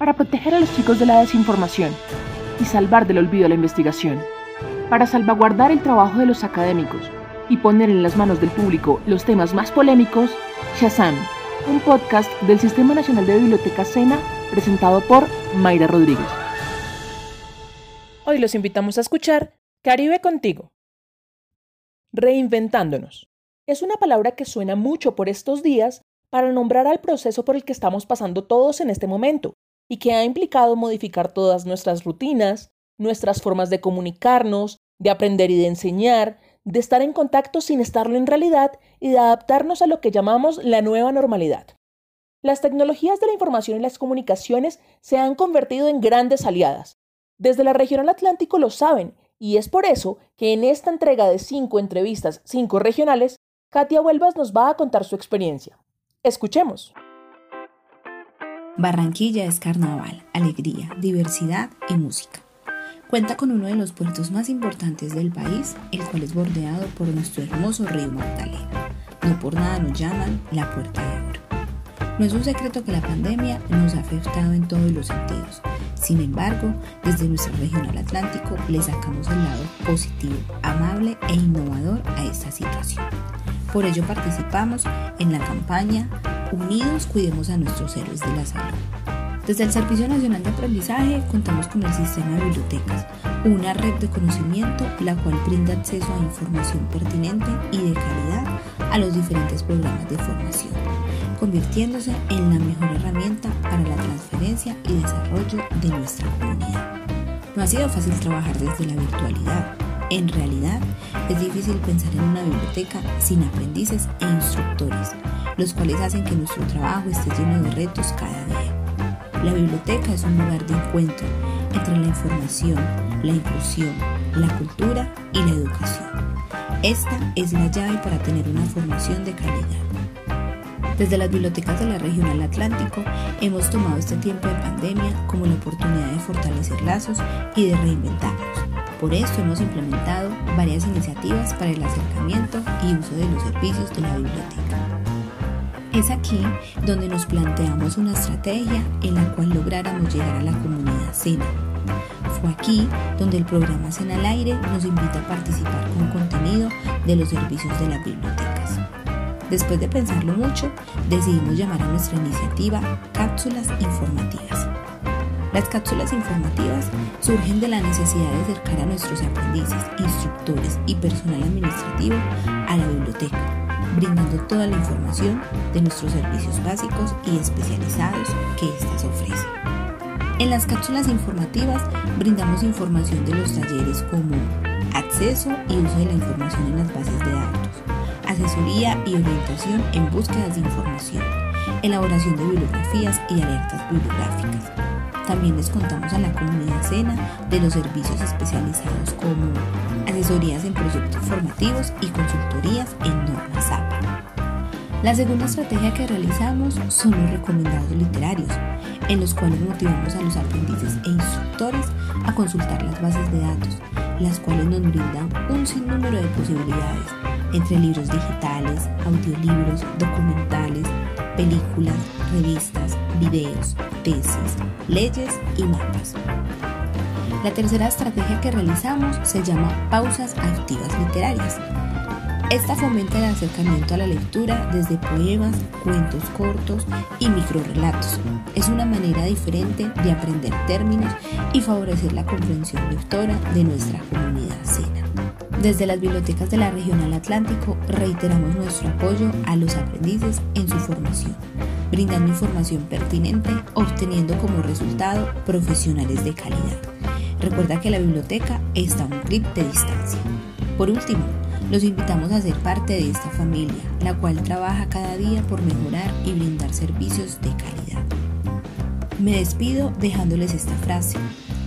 para proteger a los chicos de la desinformación y salvar del olvido la investigación, para salvaguardar el trabajo de los académicos y poner en las manos del público los temas más polémicos, Shazam, un podcast del Sistema Nacional de Bibliotecas Sena presentado por Mayra Rodríguez. Hoy los invitamos a escuchar Caribe contigo. Reinventándonos. Es una palabra que suena mucho por estos días para nombrar al proceso por el que estamos pasando todos en este momento y que ha implicado modificar todas nuestras rutinas, nuestras formas de comunicarnos, de aprender y de enseñar, de estar en contacto sin estarlo en realidad y de adaptarnos a lo que llamamos la nueva normalidad. Las tecnologías de la información y las comunicaciones se han convertido en grandes aliadas. Desde la región Atlántico lo saben, y es por eso que en esta entrega de cinco entrevistas, cinco regionales, Katia Huelvas nos va a contar su experiencia. Escuchemos. Barranquilla es carnaval, alegría, diversidad y música. Cuenta con uno de los puertos más importantes del país, el cual es bordeado por nuestro hermoso río Magdalena. No por nada nos llaman la Puerta de Oro. No es un secreto que la pandemia nos ha afectado en todos los sentidos. Sin embargo, desde nuestra región al Atlántico le sacamos el lado positivo, amable e innovador a esta situación. Por ello participamos en la campaña Unidos Cuidemos a nuestros héroes de la salud. Desde el Servicio Nacional de Aprendizaje contamos con el sistema de bibliotecas, una red de conocimiento la cual brinda acceso a información pertinente y de calidad a los diferentes programas de formación, convirtiéndose en la mejor herramienta para la transferencia y desarrollo de nuestra comunidad. No ha sido fácil trabajar desde la virtualidad, en realidad, es difícil pensar en una biblioteca sin aprendices e instructores, los cuales hacen que nuestro trabajo esté lleno de retos cada día. La biblioteca es un lugar de encuentro entre la información, la inclusión, la cultura y la educación. Esta es la llave para tener una formación de calidad. Desde las bibliotecas de la región al Atlántico hemos tomado este tiempo de pandemia como la oportunidad de fortalecer lazos y de reinventarnos por esto hemos implementado varias iniciativas para el acercamiento y uso de los servicios de la biblioteca. Es aquí donde nos planteamos una estrategia en la cual lográramos llegar a la comunidad SENA. Fue aquí donde el programa SENA al aire nos invita a participar con contenido de los servicios de las bibliotecas. Después de pensarlo mucho, decidimos llamar a nuestra iniciativa Cápsulas Informativas las cápsulas informativas surgen de la necesidad de acercar a nuestros aprendices, instructores y personal administrativo a la biblioteca, brindando toda la información de nuestros servicios básicos y especializados que éstas ofrecen. En las cápsulas informativas brindamos información de los talleres como acceso y uso de la información en las bases de datos, asesoría y orientación en búsquedas de información, elaboración de bibliografías y alertas bibliográficas, también les contamos a la comunidad SENA de los servicios especializados como asesorías en proyectos formativos y consultorías en normas APA. La segunda estrategia que realizamos son los recomendados literarios, en los cuales motivamos a los aprendices e instructores a consultar las bases de datos, las cuales nos brindan un sinnúmero de posibilidades, entre libros digitales, audiolibros, documentales, películas, revistas, videos, tesis, leyes y mapas. La tercera estrategia que realizamos se llama pausas activas literarias. Esta fomenta el acercamiento a la lectura desde poemas, cuentos cortos y microrelatos. Es una manera diferente de aprender términos y favorecer la comprensión lectora de nuestra comunidad SENA. Desde las bibliotecas de la región al Atlántico reiteramos nuestro apoyo a los aprendices en su formación brindando información pertinente, obteniendo como resultado profesionales de calidad. Recuerda que la biblioteca está a un clic de distancia. Por último, los invitamos a ser parte de esta familia, la cual trabaja cada día por mejorar y brindar servicios de calidad. Me despido dejándoles esta frase.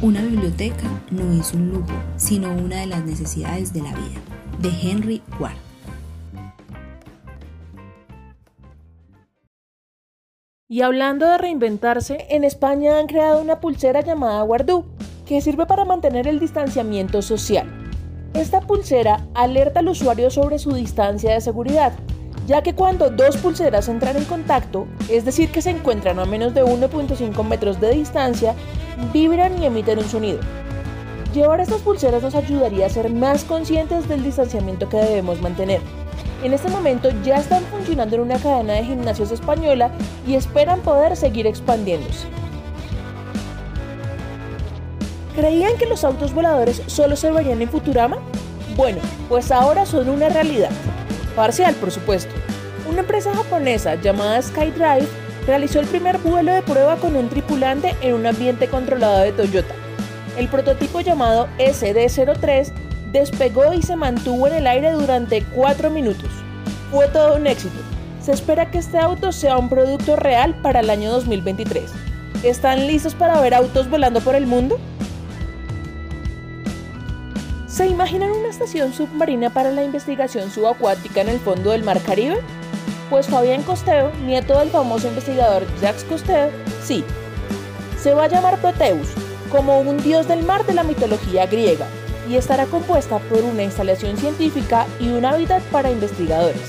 Una biblioteca no es un lujo, sino una de las necesidades de la vida. De Henry Ward. Y hablando de reinventarse, en España han creado una pulsera llamada Guardú, que sirve para mantener el distanciamiento social. Esta pulsera alerta al usuario sobre su distancia de seguridad ya que cuando dos pulseras entran en contacto, es decir que se encuentran a menos de 1.5 metros de distancia, vibran y emiten un sonido. Llevar estas pulseras nos ayudaría a ser más conscientes del distanciamiento que debemos mantener. En este momento ya están funcionando en una cadena de gimnasios española y esperan poder seguir expandiéndose. ¿Creían que los autos voladores solo se verían en Futurama? Bueno, pues ahora son una realidad. Parcial, por supuesto. Una empresa japonesa llamada SkyDrive realizó el primer vuelo de prueba con un tripulante en un ambiente controlado de Toyota. El prototipo llamado SD-03 despegó y se mantuvo en el aire durante 4 minutos. Fue todo un éxito. Se espera que este auto sea un producto real para el año 2023. ¿Están listos para ver autos volando por el mundo? ¿Se imaginan una estación submarina para la investigación subacuática en el fondo del Mar Caribe? Pues Fabián Costeo, nieto del famoso investigador Jacques Costeo, sí. Se va a llamar Proteus, como un dios del mar de la mitología griega, y estará compuesta por una instalación científica y un hábitat para investigadores.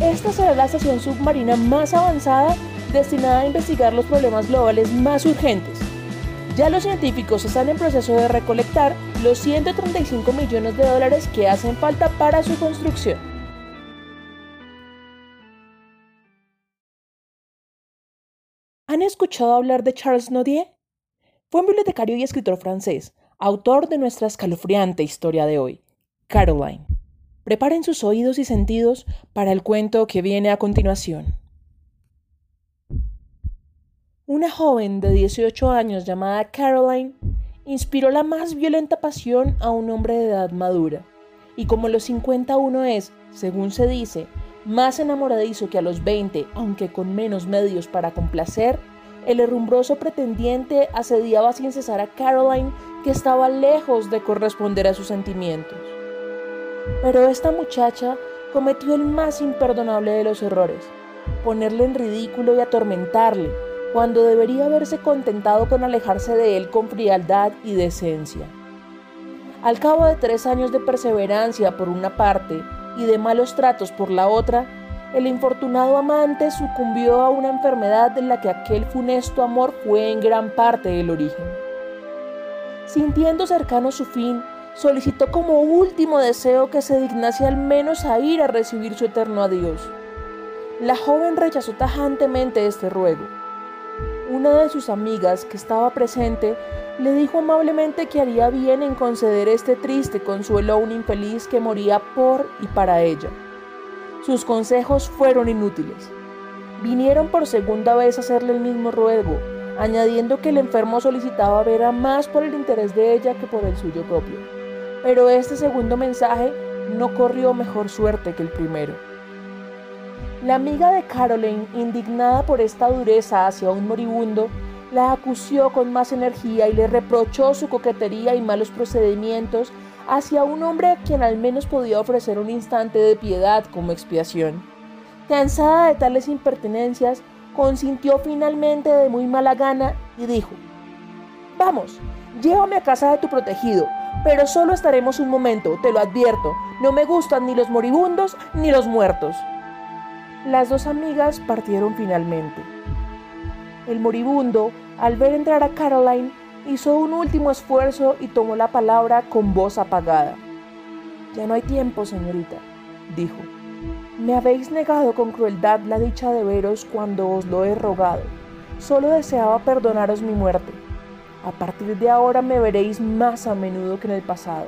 Esta será la estación submarina más avanzada destinada a investigar los problemas globales más urgentes. Ya los científicos están en proceso de recolectar los 135 millones de dólares que hacen falta para su construcción. ¿Han escuchado hablar de Charles Nodier? Fue un bibliotecario y escritor francés, autor de nuestra escalofriante historia de hoy, Caroline. Preparen sus oídos y sentidos para el cuento que viene a continuación. Una joven de 18 años llamada Caroline inspiró la más violenta pasión a un hombre de edad madura. Y como los 51 es, según se dice, más enamoradizo que a los 20, aunque con menos medios para complacer, el herrumbroso pretendiente asediaba sin cesar a Caroline, que estaba lejos de corresponder a sus sentimientos. Pero esta muchacha cometió el más imperdonable de los errores, ponerle en ridículo y atormentarle, cuando debería haberse contentado con alejarse de él con frialdad y decencia. Al cabo de tres años de perseverancia por una parte y de malos tratos por la otra, el infortunado amante sucumbió a una enfermedad de la que aquel funesto amor fue en gran parte el origen. Sintiendo cercano su fin, solicitó como último deseo que se dignase al menos a ir a recibir su eterno adiós. La joven rechazó tajantemente este ruego una de sus amigas que estaba presente le dijo amablemente que haría bien en conceder este triste consuelo a un infeliz que moría por y para ella. Sus consejos fueron inútiles. Vinieron por segunda vez a hacerle el mismo ruego, añadiendo que el enfermo solicitaba ver a más por el interés de ella que por el suyo propio. Pero este segundo mensaje no corrió mejor suerte que el primero. La amiga de Caroline, indignada por esta dureza hacia un moribundo, la acusó con más energía y le reprochó su coquetería y malos procedimientos hacia un hombre a quien al menos podía ofrecer un instante de piedad como expiación. Cansada de tales impertinencias, consintió finalmente de muy mala gana y dijo, Vamos, llévame a casa de tu protegido, pero solo estaremos un momento, te lo advierto, no me gustan ni los moribundos ni los muertos. Las dos amigas partieron finalmente. El moribundo, al ver entrar a Caroline, hizo un último esfuerzo y tomó la palabra con voz apagada. Ya no hay tiempo, señorita, dijo. Me habéis negado con crueldad la dicha de veros cuando os lo he rogado. Solo deseaba perdonaros mi muerte. A partir de ahora me veréis más a menudo que en el pasado.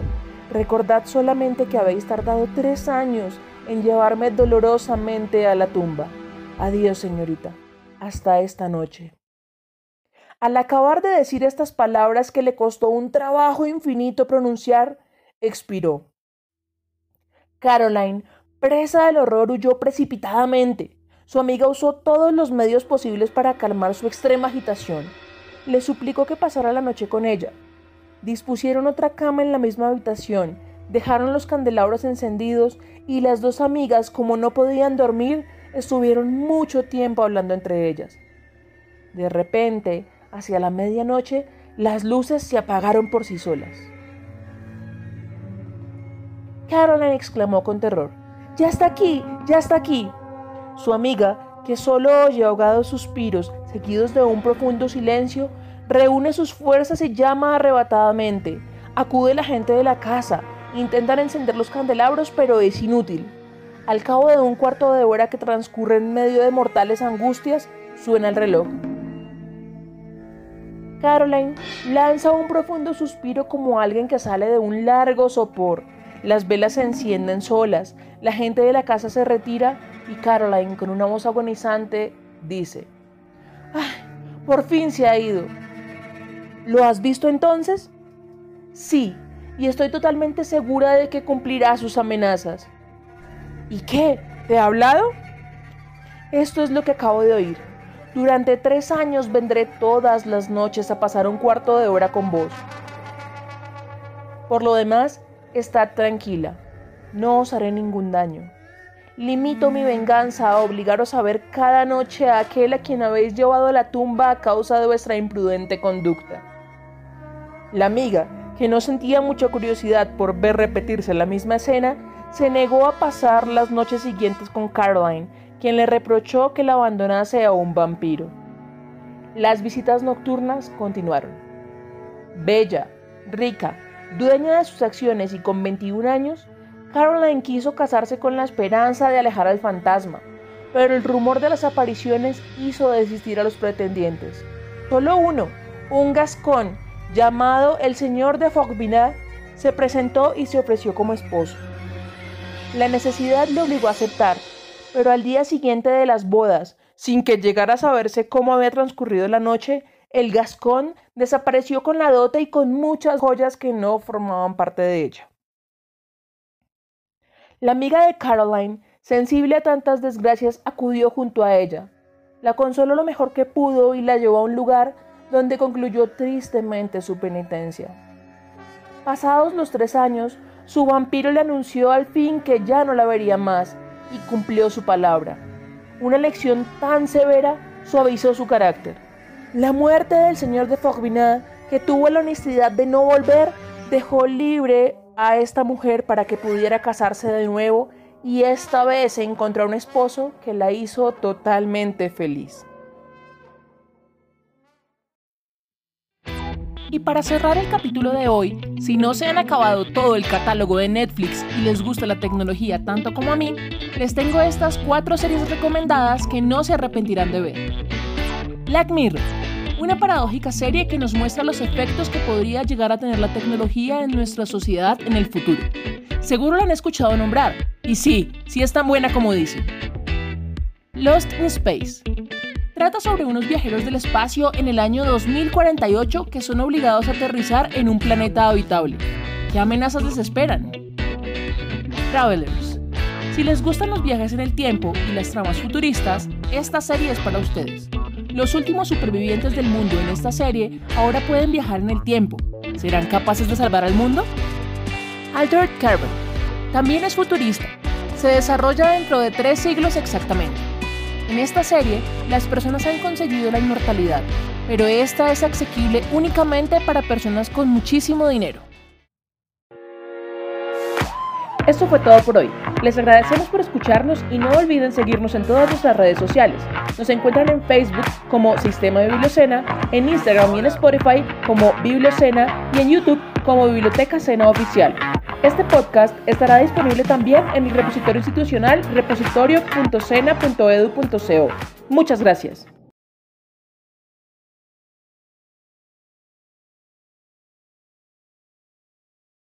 Recordad solamente que habéis tardado tres años en llevarme dolorosamente a la tumba. Adiós, señorita. Hasta esta noche. Al acabar de decir estas palabras que le costó un trabajo infinito pronunciar, expiró. Caroline, presa del horror, huyó precipitadamente. Su amiga usó todos los medios posibles para calmar su extrema agitación. Le suplicó que pasara la noche con ella. Dispusieron otra cama en la misma habitación dejaron los candelabros encendidos y las dos amigas, como no podían dormir, estuvieron mucho tiempo hablando entre ellas. De repente, hacia la medianoche, las luces se apagaron por sí solas. Caroline exclamó con terror. Ya está aquí, ya está aquí. Su amiga, que solo oye ahogados suspiros seguidos de un profundo silencio, reúne sus fuerzas y llama arrebatadamente. Acude la gente de la casa, intentan encender los candelabros, pero es inútil. Al cabo de un cuarto de hora que transcurre en medio de mortales angustias, suena el reloj. Caroline lanza un profundo suspiro como alguien que sale de un largo sopor. Las velas se encienden solas, la gente de la casa se retira y Caroline, con una voz agonizante, dice, ¡Ay, por fin se ha ido! ¿Lo has visto entonces? Sí, y estoy totalmente segura de que cumplirá sus amenazas. ¿Y qué? ¿Te ha hablado? Esto es lo que acabo de oír. Durante tres años vendré todas las noches a pasar un cuarto de hora con vos. Por lo demás, estad tranquila. No os haré ningún daño. Limito mi venganza a obligaros a ver cada noche a aquel a quien habéis llevado a la tumba a causa de vuestra imprudente conducta. La amiga, que no sentía mucha curiosidad por ver repetirse la misma escena, se negó a pasar las noches siguientes con Caroline, quien le reprochó que la abandonase a un vampiro. Las visitas nocturnas continuaron. Bella, rica, dueña de sus acciones y con 21 años, Caroline quiso casarse con la esperanza de alejar al fantasma, pero el rumor de las apariciones hizo desistir a los pretendientes. Solo uno, un gascón llamado el señor de Fogbinat, se presentó y se ofreció como esposo. La necesidad le obligó a aceptar, pero al día siguiente de las bodas, sin que llegara a saberse cómo había transcurrido la noche, el gascón desapareció con la dote y con muchas joyas que no formaban parte de ella. La amiga de Caroline, sensible a tantas desgracias, acudió junto a ella. La consoló lo mejor que pudo y la llevó a un lugar donde concluyó tristemente su penitencia. Pasados los tres años, su vampiro le anunció al fin que ya no la vería más y cumplió su palabra. Una lección tan severa suavizó su carácter. La muerte del señor de Fogbinat, que tuvo la honestidad de no volver, dejó libre a esta mujer para que pudiera casarse de nuevo y esta vez encontró un esposo que la hizo totalmente feliz. Y para cerrar el capítulo de hoy, si no se han acabado todo el catálogo de Netflix y les gusta la tecnología tanto como a mí, les tengo estas cuatro series recomendadas que no se arrepentirán de ver. Black Mirror, una paradójica serie que nos muestra los efectos que podría llegar a tener la tecnología en nuestra sociedad en el futuro. Seguro la han escuchado nombrar, y sí, sí es tan buena como dicen. Lost in Space, Trata sobre unos viajeros del espacio en el año 2048 que son obligados a aterrizar en un planeta habitable. ¿Qué amenazas les esperan? Travelers. Si les gustan los viajes en el tiempo y las tramas futuristas, esta serie es para ustedes. Los últimos supervivientes del mundo en esta serie ahora pueden viajar en el tiempo. ¿Serán capaces de salvar al mundo? Altered Carbon. También es futurista. Se desarrolla dentro de tres siglos exactamente. En esta serie, las personas han conseguido la inmortalidad, pero esta es asequible únicamente para personas con muchísimo dinero. Esto fue todo por hoy. Les agradecemos por escucharnos y no olviden seguirnos en todas nuestras redes sociales. Nos encuentran en Facebook como Sistema de Bibliocena, en Instagram y en Spotify como Bibliocena y en YouTube como Biblioteca Cena Oficial. Este podcast estará disponible también en el repositorio institucional repositorio.cena.edu.co. Muchas gracias.